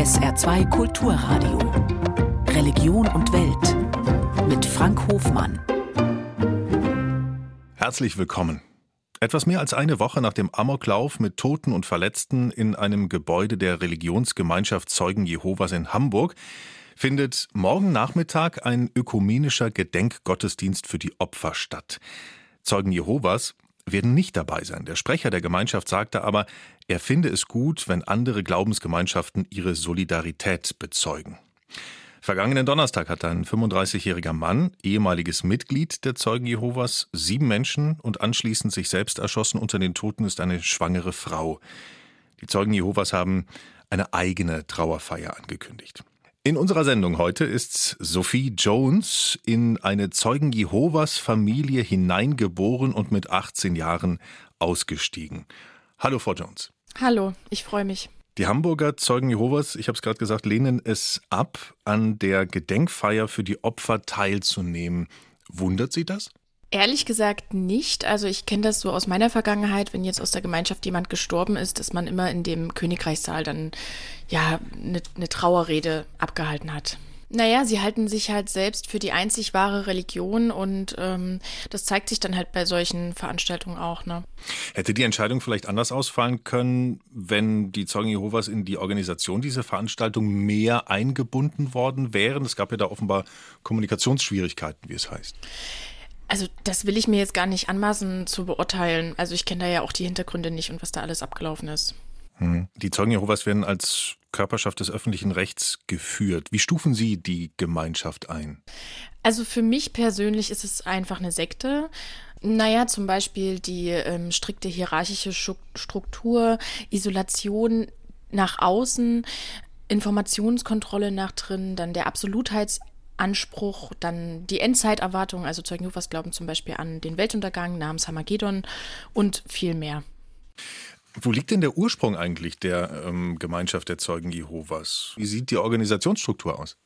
SR2 Kulturradio. Religion und Welt. Mit Frank Hofmann. Herzlich willkommen. Etwas mehr als eine Woche nach dem Amoklauf mit Toten und Verletzten in einem Gebäude der Religionsgemeinschaft Zeugen Jehovas in Hamburg findet morgen Nachmittag ein ökumenischer Gedenkgottesdienst für die Opfer statt. Zeugen Jehovas werden nicht dabei sein. Der Sprecher der Gemeinschaft sagte aber, er finde es gut, wenn andere Glaubensgemeinschaften ihre Solidarität bezeugen. Vergangenen Donnerstag hat ein 35-jähriger Mann, ehemaliges Mitglied der Zeugen Jehovas, sieben Menschen und anschließend sich selbst erschossen. Unter den Toten ist eine schwangere Frau. Die Zeugen Jehovas haben eine eigene Trauerfeier angekündigt. In unserer Sendung heute ist Sophie Jones in eine Zeugen Jehovas Familie hineingeboren und mit 18 Jahren ausgestiegen. Hallo, Frau Jones. Hallo, ich freue mich. Die Hamburger Zeugen Jehovas, ich habe es gerade gesagt, lehnen es ab, an der Gedenkfeier für die Opfer teilzunehmen. Wundert Sie das? Ehrlich gesagt nicht. Also ich kenne das so aus meiner Vergangenheit, wenn jetzt aus der Gemeinschaft jemand gestorben ist, dass man immer in dem Königreichssaal dann ja eine, eine Trauerrede abgehalten hat. Naja, sie halten sich halt selbst für die einzig wahre Religion und ähm, das zeigt sich dann halt bei solchen Veranstaltungen auch. Ne? Hätte die Entscheidung vielleicht anders ausfallen können, wenn die Zeugen Jehovas in die Organisation dieser Veranstaltung mehr eingebunden worden wären? Es gab ja da offenbar Kommunikationsschwierigkeiten, wie es heißt. Also das will ich mir jetzt gar nicht anmaßen zu beurteilen. Also ich kenne da ja auch die Hintergründe nicht und was da alles abgelaufen ist. Hm. Die Zeugen Jehovas werden als Körperschaft des öffentlichen Rechts geführt. Wie stufen Sie die Gemeinschaft ein? Also für mich persönlich ist es einfach eine Sekte. Naja, zum Beispiel die ähm, strikte hierarchische Struktur, Isolation nach außen, Informationskontrolle nach drin, dann der Absolutheits Anspruch, dann die Endzeiterwartung, also Zeugen Jehovas glauben zum Beispiel an den Weltuntergang namens Hamagedon und viel mehr. Wo liegt denn der Ursprung eigentlich der ähm, Gemeinschaft der Zeugen Jehovas? Wie sieht die Organisationsstruktur aus?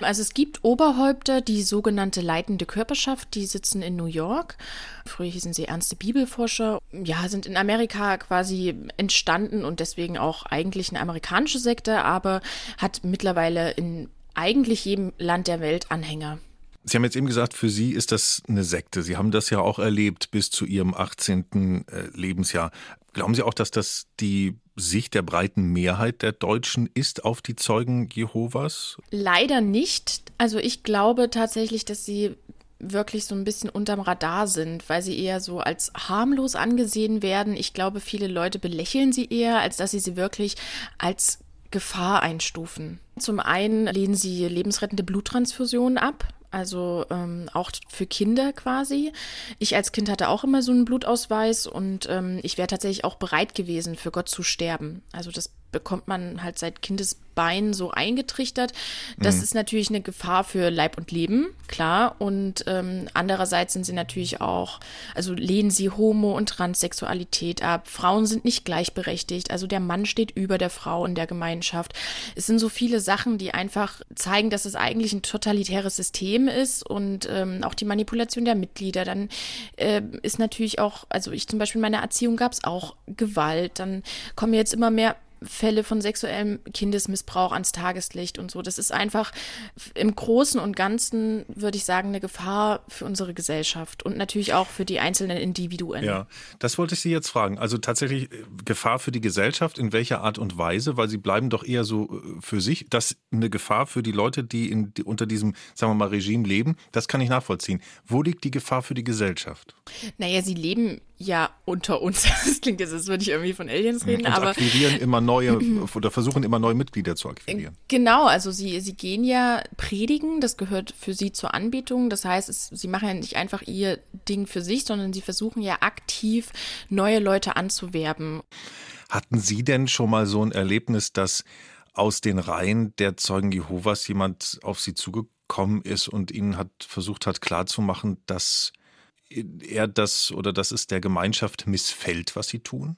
Also es gibt Oberhäupter, die sogenannte leitende Körperschaft, die sitzen in New York. Früher hießen sie ernste Bibelforscher. Ja, sind in Amerika quasi entstanden und deswegen auch eigentlich eine amerikanische Sekte, aber hat mittlerweile in eigentlich jedem Land der Welt Anhänger. Sie haben jetzt eben gesagt, für Sie ist das eine Sekte. Sie haben das ja auch erlebt bis zu Ihrem 18. Äh, Lebensjahr. Glauben Sie auch, dass das die Sicht der breiten Mehrheit der Deutschen ist auf die Zeugen Jehovas? Leider nicht. Also ich glaube tatsächlich, dass sie wirklich so ein bisschen unterm Radar sind, weil sie eher so als harmlos angesehen werden. Ich glaube, viele Leute belächeln sie eher, als dass sie sie wirklich als Gefahr einstufen. Zum einen lehnen sie lebensrettende Bluttransfusionen ab, also ähm, auch für Kinder quasi. Ich als Kind hatte auch immer so einen Blutausweis und ähm, ich wäre tatsächlich auch bereit gewesen, für Gott zu sterben. Also das bekommt man halt seit Kindesbein so eingetrichtert. Das mhm. ist natürlich eine Gefahr für Leib und Leben, klar. Und ähm, andererseits sind sie natürlich auch, also lehnen sie Homo- und Transsexualität ab. Frauen sind nicht gleichberechtigt. Also der Mann steht über der Frau in der Gemeinschaft. Es sind so viele Sachen, die einfach zeigen, dass es eigentlich ein totalitäres System ist und ähm, auch die Manipulation der Mitglieder. Dann äh, ist natürlich auch, also ich zum Beispiel in meiner Erziehung gab es auch Gewalt. Dann kommen jetzt immer mehr Fälle von sexuellem Kindesmissbrauch ans Tageslicht und so. Das ist einfach im Großen und Ganzen, würde ich sagen, eine Gefahr für unsere Gesellschaft und natürlich auch für die einzelnen Individuen. Ja, das wollte ich Sie jetzt fragen. Also tatsächlich äh, Gefahr für die Gesellschaft, in welcher Art und Weise? Weil Sie bleiben doch eher so äh, für sich. Das eine Gefahr für die Leute, die, in, die unter diesem, sagen wir mal, Regime leben, das kann ich nachvollziehen. Wo liegt die Gefahr für die Gesellschaft? Naja, sie leben ja unter uns. Das klingt jetzt, als würde ich irgendwie von Aliens reden, und aber. akquirieren immer neue oder versuchen immer neue Mitglieder zu akquirieren. Genau, also sie, sie gehen ja predigen, das gehört für sie zur Anbetung. Das heißt, es, sie machen ja nicht einfach ihr Ding für sich, sondern sie versuchen ja aktiv neue Leute anzuwerben. Hatten Sie denn schon mal so ein Erlebnis, dass aus den Reihen der Zeugen Jehovas jemand auf Sie zugekommen ist und Ihnen hat versucht hat klarzumachen, dass er das oder dass es der Gemeinschaft missfällt, was sie tun?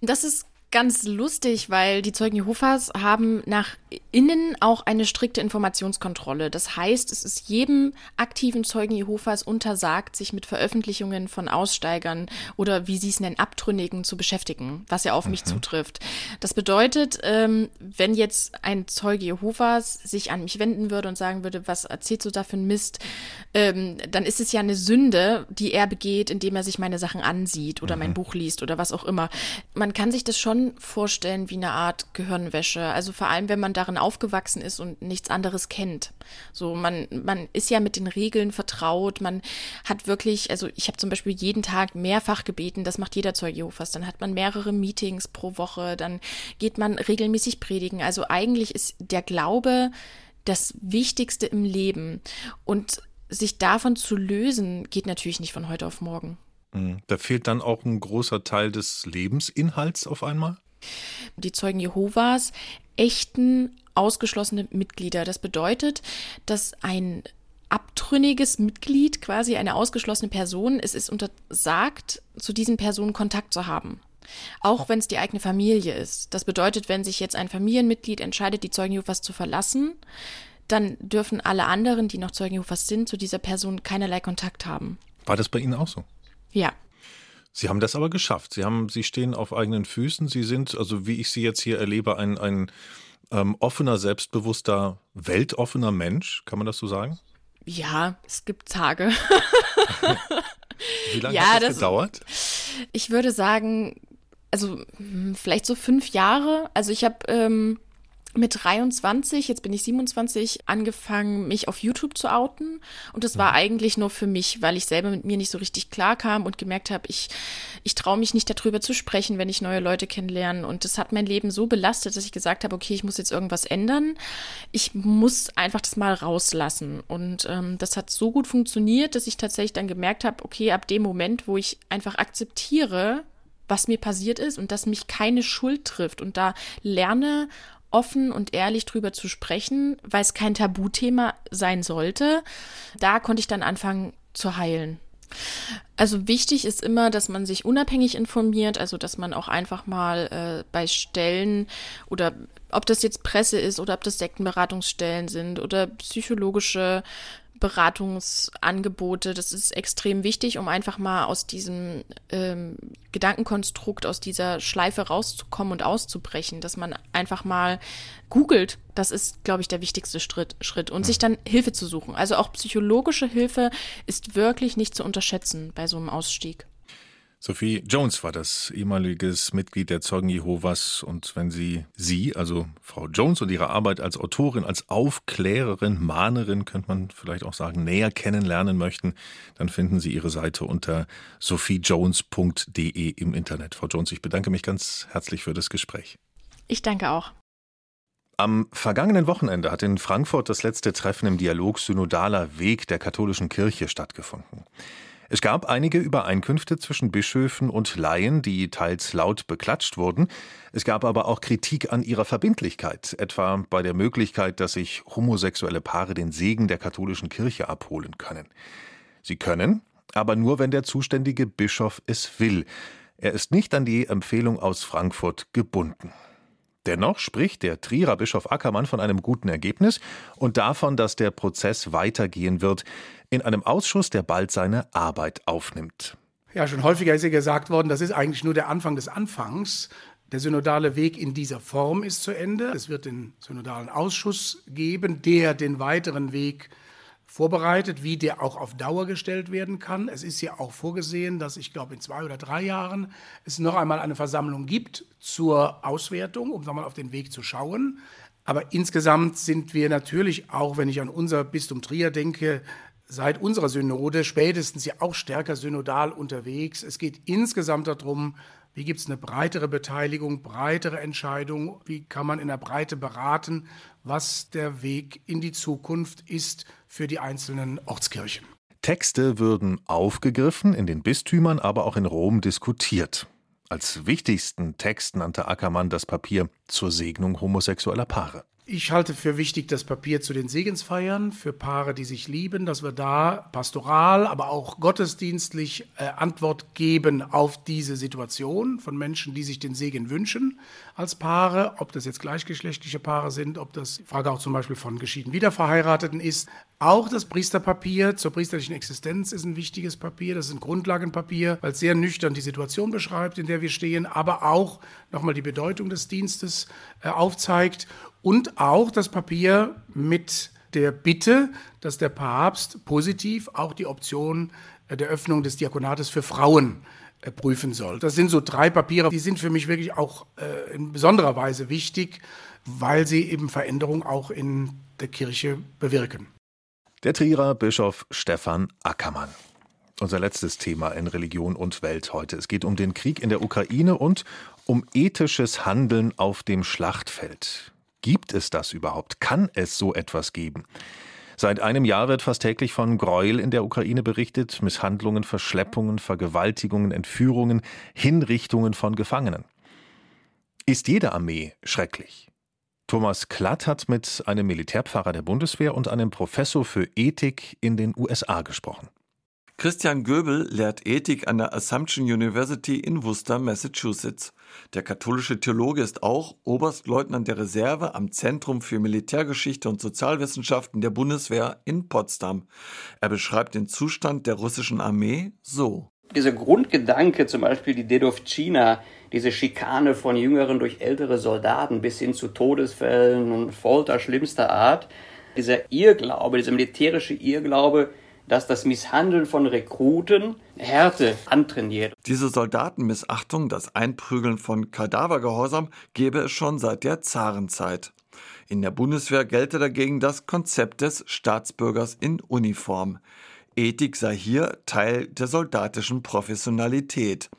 Das ist ganz lustig, weil die Zeugen Jehovas haben nach innen auch eine strikte Informationskontrolle. Das heißt, es ist jedem aktiven Zeugen Jehovas untersagt, sich mit Veröffentlichungen von Aussteigern oder wie sie es nennen, Abtrünnigen zu beschäftigen, was ja auf mhm. mich zutrifft. Das bedeutet, ähm, wenn jetzt ein Zeuge Jehovas sich an mich wenden würde und sagen würde, was erzählst du da für ein Mist, ähm, dann ist es ja eine Sünde, die er begeht, indem er sich meine Sachen ansieht oder mhm. mein Buch liest oder was auch immer. Man kann sich das schon vorstellen wie eine Art Gehirnwäsche. Also vor allem, wenn man darin aufgewachsen ist und nichts anderes kennt. So, man, man ist ja mit den Regeln vertraut, man hat wirklich, also ich habe zum Beispiel jeden Tag mehrfach gebeten, das macht jeder Zeuge Jehovas, dann hat man mehrere Meetings pro Woche, dann geht man regelmäßig predigen. Also eigentlich ist der Glaube das Wichtigste im Leben. Und sich davon zu lösen, geht natürlich nicht von heute auf morgen. Mhm. Da fehlt dann auch ein großer Teil des Lebensinhalts auf einmal? Die Zeugen Jehovas echten ausgeschlossene Mitglieder. Das bedeutet, dass ein abtrünniges Mitglied, quasi eine ausgeschlossene Person, es ist untersagt, zu diesen Personen Kontakt zu haben. Auch wenn es die eigene Familie ist. Das bedeutet, wenn sich jetzt ein Familienmitglied entscheidet, die Zeugen Jehovas zu verlassen, dann dürfen alle anderen, die noch Zeugen Jehovas sind, zu dieser Person keinerlei Kontakt haben. War das bei Ihnen auch so? Ja. Sie haben das aber geschafft. Sie haben, Sie stehen auf eigenen Füßen. Sie sind, also wie ich Sie jetzt hier erlebe, ein, ein ähm, offener, selbstbewusster, weltoffener Mensch. Kann man das so sagen? Ja, es gibt Tage. wie lange ja, hat das, das gedauert? Ich würde sagen, also hm, vielleicht so fünf Jahre. Also ich habe ähm, mit 23, jetzt bin ich 27, angefangen, mich auf YouTube zu outen. Und das war mhm. eigentlich nur für mich, weil ich selber mit mir nicht so richtig klar kam und gemerkt habe, ich, ich traue mich nicht darüber zu sprechen, wenn ich neue Leute kennenlerne. Und das hat mein Leben so belastet, dass ich gesagt habe, okay, ich muss jetzt irgendwas ändern. Ich muss einfach das mal rauslassen. Und ähm, das hat so gut funktioniert, dass ich tatsächlich dann gemerkt habe, okay, ab dem Moment, wo ich einfach akzeptiere, was mir passiert ist und dass mich keine Schuld trifft und da lerne offen und ehrlich drüber zu sprechen, weil es kein Tabuthema sein sollte. Da konnte ich dann anfangen zu heilen. Also wichtig ist immer, dass man sich unabhängig informiert, also dass man auch einfach mal äh, bei Stellen oder ob das jetzt Presse ist oder ob das Sektenberatungsstellen sind oder psychologische Beratungsangebote. Das ist extrem wichtig, um einfach mal aus diesem ähm, Gedankenkonstrukt, aus dieser Schleife rauszukommen und auszubrechen, dass man einfach mal googelt. Das ist, glaube ich, der wichtigste Schritt, Schritt. Und sich dann Hilfe zu suchen. Also auch psychologische Hilfe ist wirklich nicht zu unterschätzen bei so einem Ausstieg. Sophie Jones war das, ehemaliges Mitglied der Zeugen Jehovas. Und wenn Sie sie, also Frau Jones und ihre Arbeit als Autorin, als Aufklärerin, Mahnerin, könnte man vielleicht auch sagen, näher kennenlernen möchten, dann finden Sie ihre Seite unter sophiejones.de im Internet. Frau Jones, ich bedanke mich ganz herzlich für das Gespräch. Ich danke auch. Am vergangenen Wochenende hat in Frankfurt das letzte Treffen im Dialog Synodaler Weg der katholischen Kirche stattgefunden. Es gab einige Übereinkünfte zwischen Bischöfen und Laien, die teils laut beklatscht wurden. Es gab aber auch Kritik an ihrer Verbindlichkeit, etwa bei der Möglichkeit, dass sich homosexuelle Paare den Segen der katholischen Kirche abholen können. Sie können, aber nur wenn der zuständige Bischof es will. Er ist nicht an die Empfehlung aus Frankfurt gebunden. Dennoch spricht der Trierer Bischof Ackermann von einem guten Ergebnis und davon, dass der Prozess weitergehen wird in einem Ausschuss, der bald seine Arbeit aufnimmt. Ja, schon häufiger ist ja gesagt worden, das ist eigentlich nur der Anfang des Anfangs. Der synodale Weg in dieser Form ist zu Ende. Es wird den synodalen Ausschuss geben, der den weiteren Weg vorbereitet, wie der auch auf Dauer gestellt werden kann. Es ist ja auch vorgesehen, dass ich glaube in zwei oder drei Jahren es noch einmal eine Versammlung gibt zur Auswertung, um nochmal auf den Weg zu schauen. Aber insgesamt sind wir natürlich auch, wenn ich an unser Bistum Trier denke, seit unserer Synode spätestens ja auch stärker synodal unterwegs. Es geht insgesamt darum, wie gibt es eine breitere Beteiligung, breitere Entscheidung, wie kann man in der Breite beraten, was der Weg in die Zukunft ist für die einzelnen Ortskirchen. Texte würden aufgegriffen, in den Bistümern, aber auch in Rom diskutiert. Als wichtigsten Text nannte Ackermann das Papier zur Segnung homosexueller Paare. Ich halte für wichtig das Papier zu den Segensfeiern für Paare, die sich lieben, dass wir da pastoral, aber auch gottesdienstlich äh, Antwort geben auf diese Situation von Menschen, die sich den Segen wünschen als Paare, ob das jetzt gleichgeschlechtliche Paare sind, ob das Frage auch zum Beispiel von geschieden Wiederverheirateten ist. Auch das Priesterpapier zur priesterlichen Existenz ist ein wichtiges Papier. Das ist ein Grundlagenpapier, weil es sehr nüchtern die Situation beschreibt, in der wir stehen, aber auch nochmal die Bedeutung des Dienstes äh, aufzeigt und auch das Papier mit der Bitte, dass der Papst positiv auch die Option äh, der Öffnung des Diakonates für Frauen äh, prüfen soll. Das sind so drei Papiere, die sind für mich wirklich auch äh, in besonderer Weise wichtig, weil sie eben Veränderung auch in der Kirche bewirken. Der Trierer Bischof Stefan Ackermann. Unser letztes Thema in Religion und Welt heute. Es geht um den Krieg in der Ukraine und um ethisches Handeln auf dem Schlachtfeld. Gibt es das überhaupt? Kann es so etwas geben? Seit einem Jahr wird fast täglich von Gräuel in der Ukraine berichtet, Misshandlungen, Verschleppungen, Vergewaltigungen, Entführungen, Hinrichtungen von Gefangenen. Ist jede Armee schrecklich? Thomas Klatt hat mit einem Militärpfarrer der Bundeswehr und einem Professor für Ethik in den USA gesprochen. Christian Göbel lehrt Ethik an der Assumption University in Worcester, Massachusetts. Der katholische Theologe ist auch Oberstleutnant der Reserve am Zentrum für Militärgeschichte und Sozialwissenschaften der Bundeswehr in Potsdam. Er beschreibt den Zustand der russischen Armee so. Dieser Grundgedanke, zum Beispiel die Dedovcina, diese Schikane von Jüngeren durch ältere Soldaten bis hin zu Todesfällen und Folter schlimmster Art, dieser Irrglaube, dieser militärische Irrglaube, dass das Misshandeln von Rekruten Härte antrainiert. Diese Soldatenmissachtung, das Einprügeln von Kadavergehorsam, gäbe es schon seit der Zarenzeit. In der Bundeswehr gelte dagegen das Konzept des Staatsbürgers in Uniform. Ethik sei hier Teil der soldatischen Professionalität.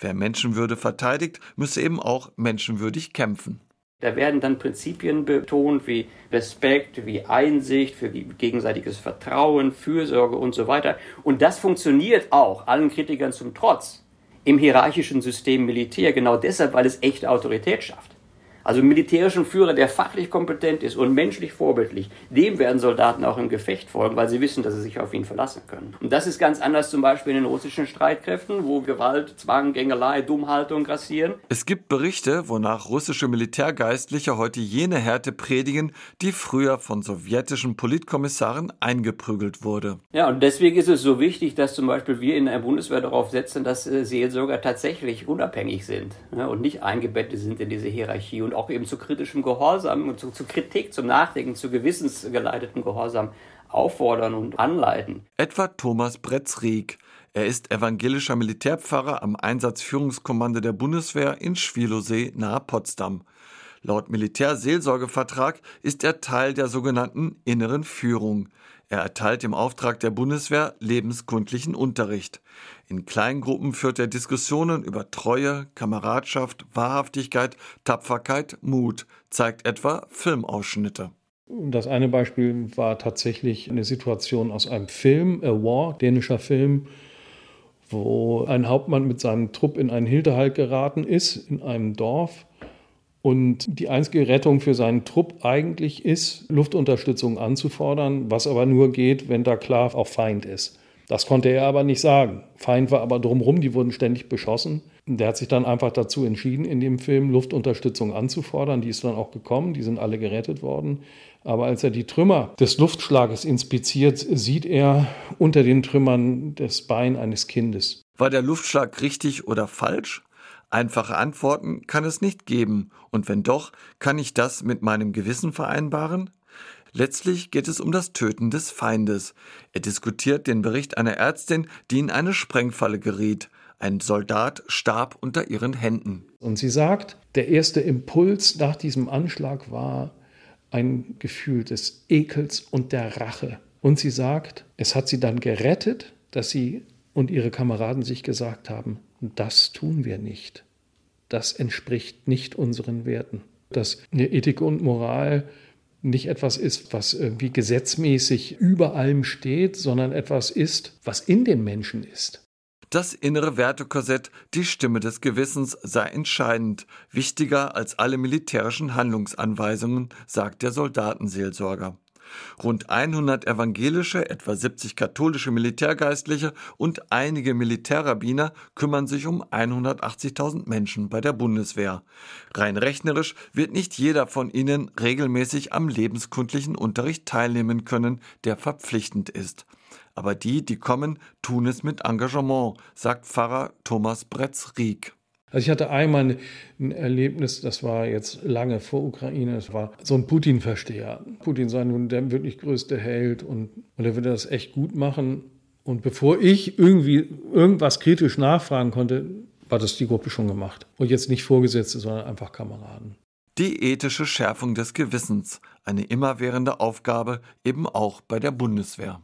Wer Menschenwürde verteidigt, müsse eben auch menschenwürdig kämpfen. Da werden dann Prinzipien betont wie Respekt, wie Einsicht, für gegenseitiges Vertrauen, Fürsorge und so weiter. Und das funktioniert auch, allen Kritikern zum Trotz, im hierarchischen System Militär, genau deshalb, weil es echte Autorität schafft. Also militärischen Führer, der fachlich kompetent ist und menschlich vorbildlich, dem werden Soldaten auch im Gefecht folgen, weil sie wissen, dass sie sich auf ihn verlassen können. Und das ist ganz anders zum Beispiel in den russischen Streitkräften, wo Gewalt, Zwang, Gängelei, Dummhaltung grassieren. Es gibt Berichte, wonach russische Militärgeistliche heute jene Härte predigen, die früher von sowjetischen Politkommissaren eingeprügelt wurde. Ja, und deswegen ist es so wichtig, dass zum Beispiel wir in der Bundeswehr darauf setzen, dass äh, Seelsorger tatsächlich unabhängig sind ja, und nicht eingebettet sind in diese Hierarchie und auch eben zu kritischem Gehorsam und zu, zu Kritik, zum Nachdenken, zu gewissensgeleiteten Gehorsam auffordern und anleiten. Etwa Thomas Bretzrieck. Er ist evangelischer Militärpfarrer am Einsatzführungskommando der Bundeswehr in Schwilosee nahe Potsdam. Laut Militärseelsorgevertrag ist er Teil der sogenannten inneren Führung. Er erteilt im Auftrag der Bundeswehr lebenskundlichen Unterricht. In Kleingruppen führt er Diskussionen über Treue, Kameradschaft, Wahrhaftigkeit, Tapferkeit, Mut, zeigt etwa Filmausschnitte. Das eine Beispiel war tatsächlich eine Situation aus einem Film, A War, dänischer Film, wo ein Hauptmann mit seinem Trupp in einen Hinterhalt geraten ist, in einem Dorf und die einzige Rettung für seinen Trupp eigentlich ist, Luftunterstützung anzufordern, was aber nur geht, wenn da klar auch Feind ist. Das konnte er aber nicht sagen. Feind war aber drumherum, die wurden ständig beschossen. Der hat sich dann einfach dazu entschieden, in dem Film Luftunterstützung anzufordern. Die ist dann auch gekommen, die sind alle gerettet worden. Aber als er die Trümmer des Luftschlages inspiziert, sieht er unter den Trümmern das Bein eines Kindes. War der Luftschlag richtig oder falsch? Einfache Antworten kann es nicht geben, und wenn doch, kann ich das mit meinem Gewissen vereinbaren? Letztlich geht es um das Töten des Feindes. Er diskutiert den Bericht einer Ärztin, die in eine Sprengfalle geriet. Ein Soldat starb unter ihren Händen. Und sie sagt, der erste Impuls nach diesem Anschlag war ein Gefühl des Ekels und der Rache. Und sie sagt, es hat sie dann gerettet, dass sie und ihre Kameraden sich gesagt haben, das tun wir nicht. Das entspricht nicht unseren Werten. Dass Ethik und Moral nicht etwas ist, was irgendwie gesetzmäßig über allem steht, sondern etwas ist, was in den Menschen ist. Das innere Wertekorsett, die Stimme des Gewissens sei entscheidend, wichtiger als alle militärischen Handlungsanweisungen, sagt der Soldatenseelsorger. Rund 100 evangelische, etwa 70 katholische Militärgeistliche und einige Militärrabbiner kümmern sich um 180.000 Menschen bei der Bundeswehr. Rein rechnerisch wird nicht jeder von ihnen regelmäßig am lebenskundlichen Unterricht teilnehmen können, der verpflichtend ist. Aber die, die kommen, tun es mit Engagement, sagt Pfarrer Thomas Bretz-Rieck. Also ich hatte einmal ein Erlebnis, das war jetzt lange vor Ukraine, es war so ein Putin-Versteher. Putin sei nun der wirklich größte Held und, und er würde das echt gut machen. Und bevor ich irgendwie irgendwas kritisch nachfragen konnte, war das die Gruppe schon gemacht. Und jetzt nicht Vorgesetzte, sondern einfach Kameraden. Die ethische Schärfung des Gewissens, eine immerwährende Aufgabe eben auch bei der Bundeswehr.